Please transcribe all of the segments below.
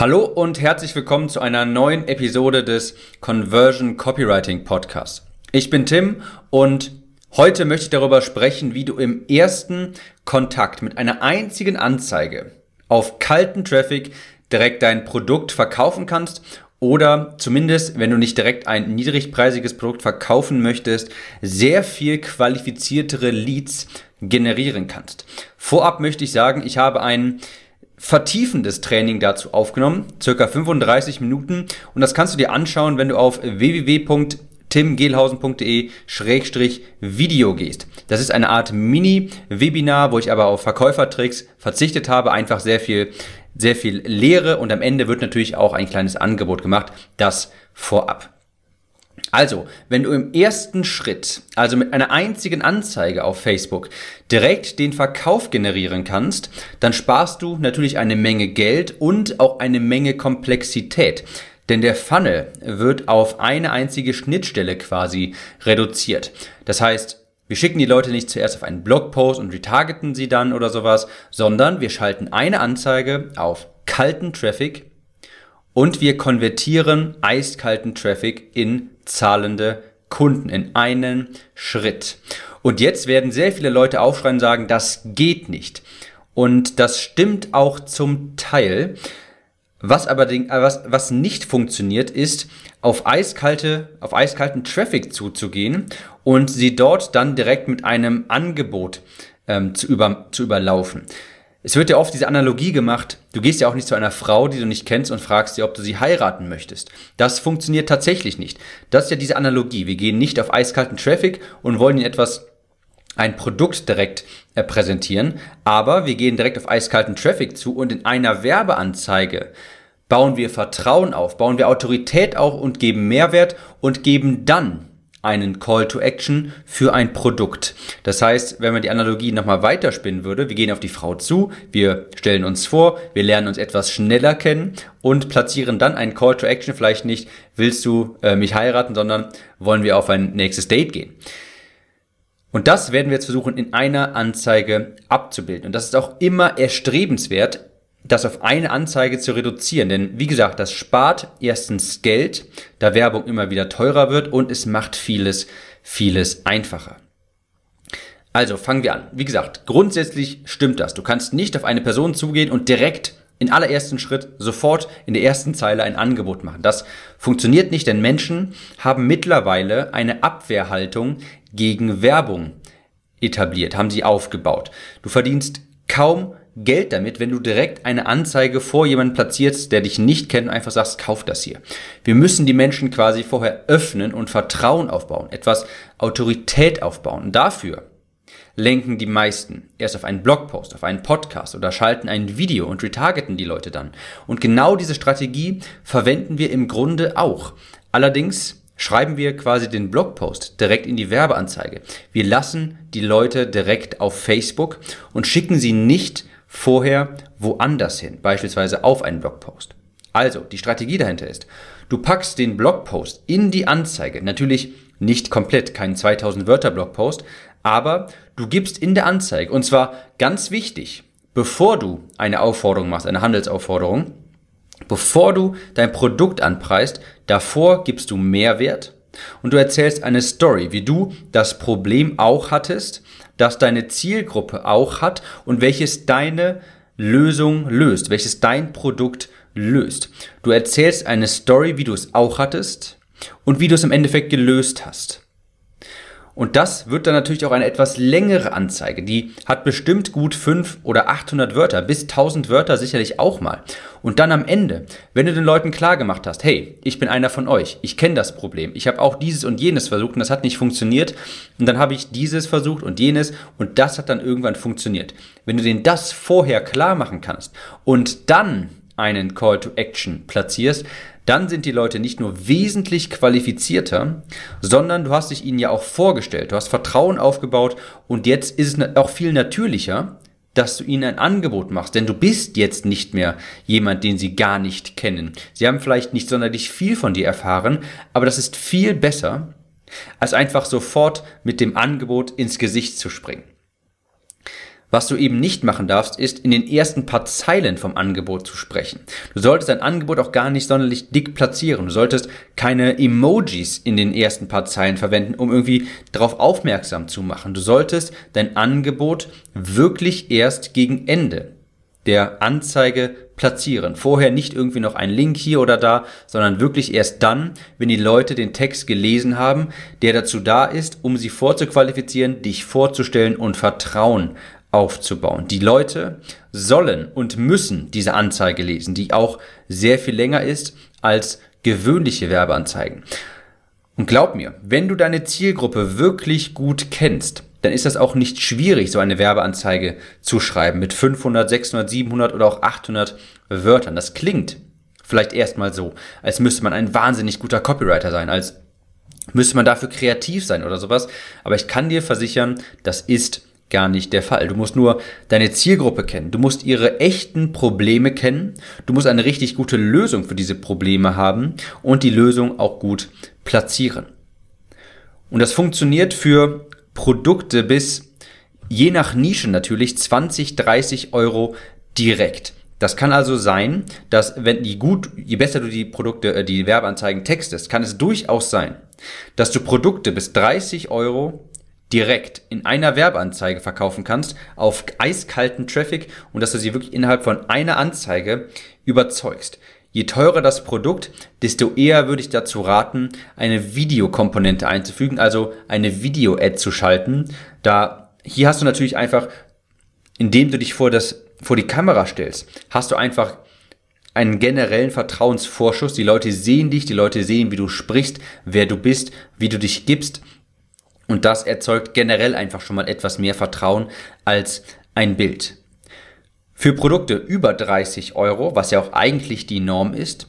Hallo und herzlich willkommen zu einer neuen Episode des Conversion Copywriting Podcasts. Ich bin Tim und heute möchte ich darüber sprechen, wie du im ersten Kontakt mit einer einzigen Anzeige auf kalten Traffic direkt dein Produkt verkaufen kannst oder zumindest, wenn du nicht direkt ein niedrigpreisiges Produkt verkaufen möchtest, sehr viel qualifiziertere Leads generieren kannst. Vorab möchte ich sagen, ich habe einen vertiefendes Training dazu aufgenommen, circa 35 Minuten. Und das kannst du dir anschauen, wenn du auf www.timgehlhausen.de-video gehst. Das ist eine Art Mini-Webinar, wo ich aber auf Verkäufertricks verzichtet habe, einfach sehr viel, sehr viel Lehre und am Ende wird natürlich auch ein kleines Angebot gemacht, das vorab. Also, wenn du im ersten Schritt, also mit einer einzigen Anzeige auf Facebook, direkt den Verkauf generieren kannst, dann sparst du natürlich eine Menge Geld und auch eine Menge Komplexität. Denn der Funnel wird auf eine einzige Schnittstelle quasi reduziert. Das heißt, wir schicken die Leute nicht zuerst auf einen Blogpost und retargeten sie dann oder sowas, sondern wir schalten eine Anzeige auf kalten Traffic und wir konvertieren eiskalten Traffic in zahlende Kunden in einen Schritt. Und jetzt werden sehr viele Leute aufschreien und sagen, das geht nicht. Und das stimmt auch zum Teil. Was aber äh, was, was nicht funktioniert, ist, auf eiskalte, auf eiskalten Traffic zuzugehen und sie dort dann direkt mit einem Angebot ähm, zu, über, zu überlaufen. Es wird ja oft diese Analogie gemacht, du gehst ja auch nicht zu einer Frau, die du nicht kennst und fragst sie, ob du sie heiraten möchtest. Das funktioniert tatsächlich nicht. Das ist ja diese Analogie. Wir gehen nicht auf eiskalten Traffic und wollen ihnen etwas, ein Produkt direkt äh, präsentieren, aber wir gehen direkt auf eiskalten Traffic zu und in einer Werbeanzeige bauen wir Vertrauen auf, bauen wir Autorität auf und geben Mehrwert und geben dann einen Call to Action für ein Produkt. Das heißt, wenn man die Analogie nochmal weiterspinnen würde, wir gehen auf die Frau zu, wir stellen uns vor, wir lernen uns etwas schneller kennen und platzieren dann einen Call to Action, vielleicht nicht, willst du äh, mich heiraten, sondern wollen wir auf ein nächstes Date gehen. Und das werden wir jetzt versuchen in einer Anzeige abzubilden. Und das ist auch immer erstrebenswert, das auf eine Anzeige zu reduzieren. Denn wie gesagt, das spart erstens Geld, da Werbung immer wieder teurer wird und es macht vieles, vieles einfacher. Also fangen wir an. Wie gesagt, grundsätzlich stimmt das. Du kannst nicht auf eine Person zugehen und direkt in allerersten Schritt sofort in der ersten Zeile ein Angebot machen. Das funktioniert nicht, denn Menschen haben mittlerweile eine Abwehrhaltung gegen Werbung etabliert, haben sie aufgebaut. Du verdienst kaum Geld damit, wenn du direkt eine Anzeige vor jemanden platzierst, der dich nicht kennt und einfach sagst, kauf das hier. Wir müssen die Menschen quasi vorher öffnen und Vertrauen aufbauen, etwas Autorität aufbauen. Und dafür lenken die meisten erst auf einen Blogpost, auf einen Podcast oder schalten ein Video und retargeten die Leute dann. Und genau diese Strategie verwenden wir im Grunde auch. Allerdings schreiben wir quasi den Blogpost direkt in die Werbeanzeige. Wir lassen die Leute direkt auf Facebook und schicken sie nicht vorher woanders hin, beispielsweise auf einen Blogpost. Also, die Strategie dahinter ist, du packst den Blogpost in die Anzeige, natürlich nicht komplett, kein 2000 Wörter Blogpost, aber du gibst in der Anzeige, und zwar ganz wichtig, bevor du eine Aufforderung machst, eine Handelsaufforderung, bevor du dein Produkt anpreist, davor gibst du Mehrwert und du erzählst eine Story, wie du das Problem auch hattest, das deine Zielgruppe auch hat und welches deine Lösung löst, welches dein Produkt löst. Du erzählst eine Story, wie du es auch hattest und wie du es im Endeffekt gelöst hast. Und das wird dann natürlich auch eine etwas längere Anzeige. Die hat bestimmt gut 5 oder 800 Wörter, bis 1000 Wörter sicherlich auch mal. Und dann am Ende, wenn du den Leuten klar gemacht hast, hey, ich bin einer von euch, ich kenne das Problem, ich habe auch dieses und jenes versucht und das hat nicht funktioniert. Und dann habe ich dieses versucht und jenes und das hat dann irgendwann funktioniert. Wenn du denen das vorher klar machen kannst und dann einen Call to Action platzierst, dann sind die Leute nicht nur wesentlich qualifizierter, sondern du hast dich ihnen ja auch vorgestellt, du hast Vertrauen aufgebaut und jetzt ist es auch viel natürlicher, dass du ihnen ein Angebot machst, denn du bist jetzt nicht mehr jemand, den sie gar nicht kennen. Sie haben vielleicht nicht sonderlich viel von dir erfahren, aber das ist viel besser, als einfach sofort mit dem Angebot ins Gesicht zu springen. Was du eben nicht machen darfst, ist in den ersten paar Zeilen vom Angebot zu sprechen. Du solltest dein Angebot auch gar nicht sonderlich dick platzieren. Du solltest keine Emojis in den ersten paar Zeilen verwenden, um irgendwie darauf aufmerksam zu machen. Du solltest dein Angebot wirklich erst gegen Ende der Anzeige platzieren. Vorher nicht irgendwie noch ein Link hier oder da, sondern wirklich erst dann, wenn die Leute den Text gelesen haben, der dazu da ist, um sie vorzuqualifizieren, dich vorzustellen und Vertrauen aufzubauen. Die Leute sollen und müssen diese Anzeige lesen, die auch sehr viel länger ist als gewöhnliche Werbeanzeigen. Und glaub mir, wenn du deine Zielgruppe wirklich gut kennst, dann ist das auch nicht schwierig, so eine Werbeanzeige zu schreiben mit 500, 600, 700 oder auch 800 Wörtern. Das klingt vielleicht erstmal so, als müsste man ein wahnsinnig guter Copywriter sein, als müsste man dafür kreativ sein oder sowas. Aber ich kann dir versichern, das ist gar nicht der Fall. Du musst nur deine Zielgruppe kennen. Du musst ihre echten Probleme kennen. Du musst eine richtig gute Lösung für diese Probleme haben und die Lösung auch gut platzieren. Und das funktioniert für Produkte bis je nach Nische natürlich 20, 30 Euro direkt. Das kann also sein, dass wenn die gut, je besser du die Produkte, äh, die Werbeanzeigen textest, kann es durchaus sein, dass du Produkte bis 30 Euro direkt in einer Werbeanzeige verkaufen kannst auf eiskalten Traffic und dass du sie wirklich innerhalb von einer Anzeige überzeugst. Je teurer das Produkt, desto eher würde ich dazu raten, eine Videokomponente einzufügen, also eine Video-Ad zu schalten. Da hier hast du natürlich einfach, indem du dich vor das vor die Kamera stellst, hast du einfach einen generellen Vertrauensvorschuss. Die Leute sehen dich, die Leute sehen, wie du sprichst, wer du bist, wie du dich gibst. Und das erzeugt generell einfach schon mal etwas mehr Vertrauen als ein Bild. Für Produkte über 30 Euro, was ja auch eigentlich die Norm ist,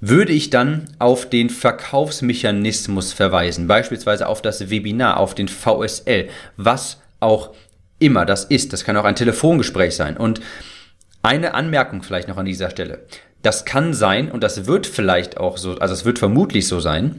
würde ich dann auf den Verkaufsmechanismus verweisen, beispielsweise auf das Webinar, auf den VSL, was auch immer das ist. Das kann auch ein Telefongespräch sein. Und eine Anmerkung vielleicht noch an dieser Stelle. Das kann sein, und das wird vielleicht auch so, also es wird vermutlich so sein,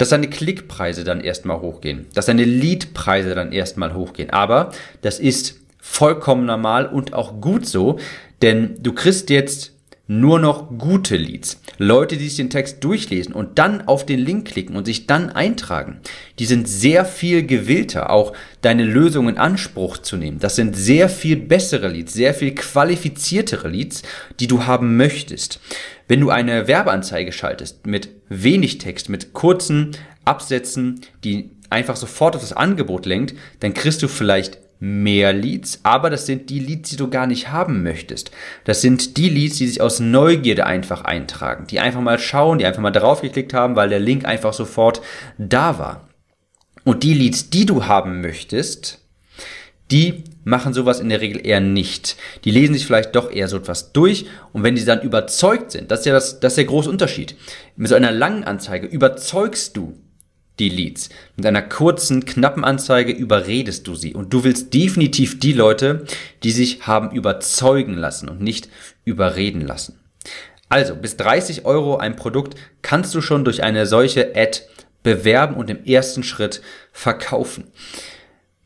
dass deine Klickpreise dann erstmal hochgehen, dass deine Leadpreise dann erstmal hochgehen. Aber das ist vollkommen normal und auch gut so, denn du kriegst jetzt nur noch gute Leads. Leute, die sich den Text durchlesen und dann auf den Link klicken und sich dann eintragen. Die sind sehr viel gewillter, auch deine Lösung in Anspruch zu nehmen. Das sind sehr viel bessere Leads, sehr viel qualifiziertere Leads, die du haben möchtest. Wenn du eine Werbeanzeige schaltest mit wenig Text, mit kurzen Absätzen, die einfach sofort auf das Angebot lenkt, dann kriegst du vielleicht mehr Leads, aber das sind die Leads, die du gar nicht haben möchtest. Das sind die Leads, die sich aus Neugierde einfach eintragen, die einfach mal schauen, die einfach mal drauf geklickt haben, weil der Link einfach sofort da war. Und die Leads, die du haben möchtest, die machen sowas in der Regel eher nicht. Die lesen sich vielleicht doch eher so etwas durch und wenn die dann überzeugt sind, das ist ja das, das ist der große Unterschied. Mit so einer langen Anzeige überzeugst du die Leads. Mit einer kurzen, knappen Anzeige überredest du sie. Und du willst definitiv die Leute, die sich haben überzeugen lassen und nicht überreden lassen. Also, bis 30 Euro ein Produkt kannst du schon durch eine solche Ad bewerben und im ersten Schritt verkaufen.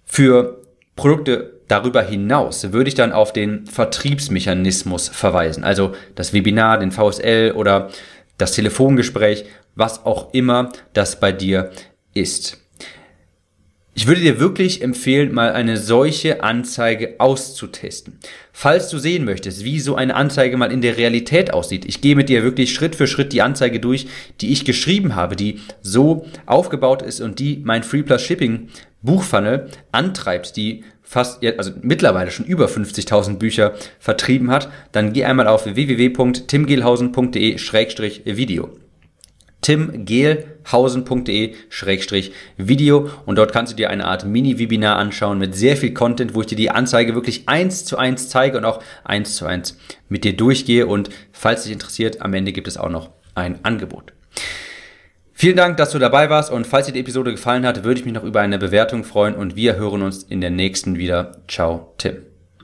Für Produkte darüber hinaus würde ich dann auf den Vertriebsmechanismus verweisen. Also das Webinar, den VSL oder das Telefongespräch, was auch immer das bei dir ist. Ich würde dir wirklich empfehlen, mal eine solche Anzeige auszutesten. Falls du sehen möchtest, wie so eine Anzeige mal in der Realität aussieht, ich gehe mit dir wirklich Schritt für Schritt die Anzeige durch, die ich geschrieben habe, die so aufgebaut ist und die mein Free Plus Shipping Buchfunnel antreibt, die fast, also mittlerweile schon über 50.000 Bücher vertrieben hat, dann geh einmal auf www.timgehlhausen.de-video timgehlhausen.de-video und dort kannst du dir eine Art Mini-Webinar anschauen mit sehr viel Content, wo ich dir die Anzeige wirklich eins zu eins zeige und auch eins zu eins mit dir durchgehe und falls dich interessiert, am Ende gibt es auch noch ein Angebot. Vielen Dank, dass du dabei warst und falls dir die Episode gefallen hat, würde ich mich noch über eine Bewertung freuen und wir hören uns in der nächsten wieder. Ciao, Tim.